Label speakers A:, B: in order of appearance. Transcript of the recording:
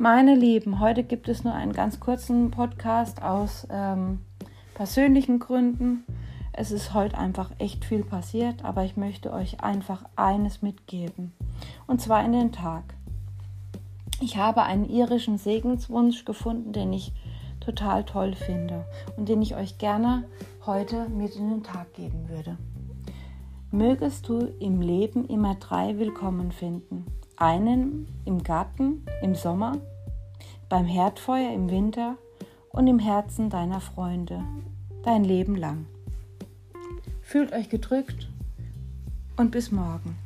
A: Meine Lieben, heute gibt es nur einen ganz kurzen Podcast aus ähm, persönlichen Gründen. Es ist heute einfach echt viel passiert, aber ich möchte euch einfach eines mitgeben. Und zwar in den Tag. Ich habe einen irischen Segenswunsch gefunden, den ich total toll finde und den ich euch gerne heute mit in den Tag geben würde. Mögest du im Leben immer drei Willkommen finden. Einen im Garten im Sommer, beim Herdfeuer im Winter und im Herzen deiner Freunde, dein Leben lang. Fühlt euch gedrückt und bis morgen.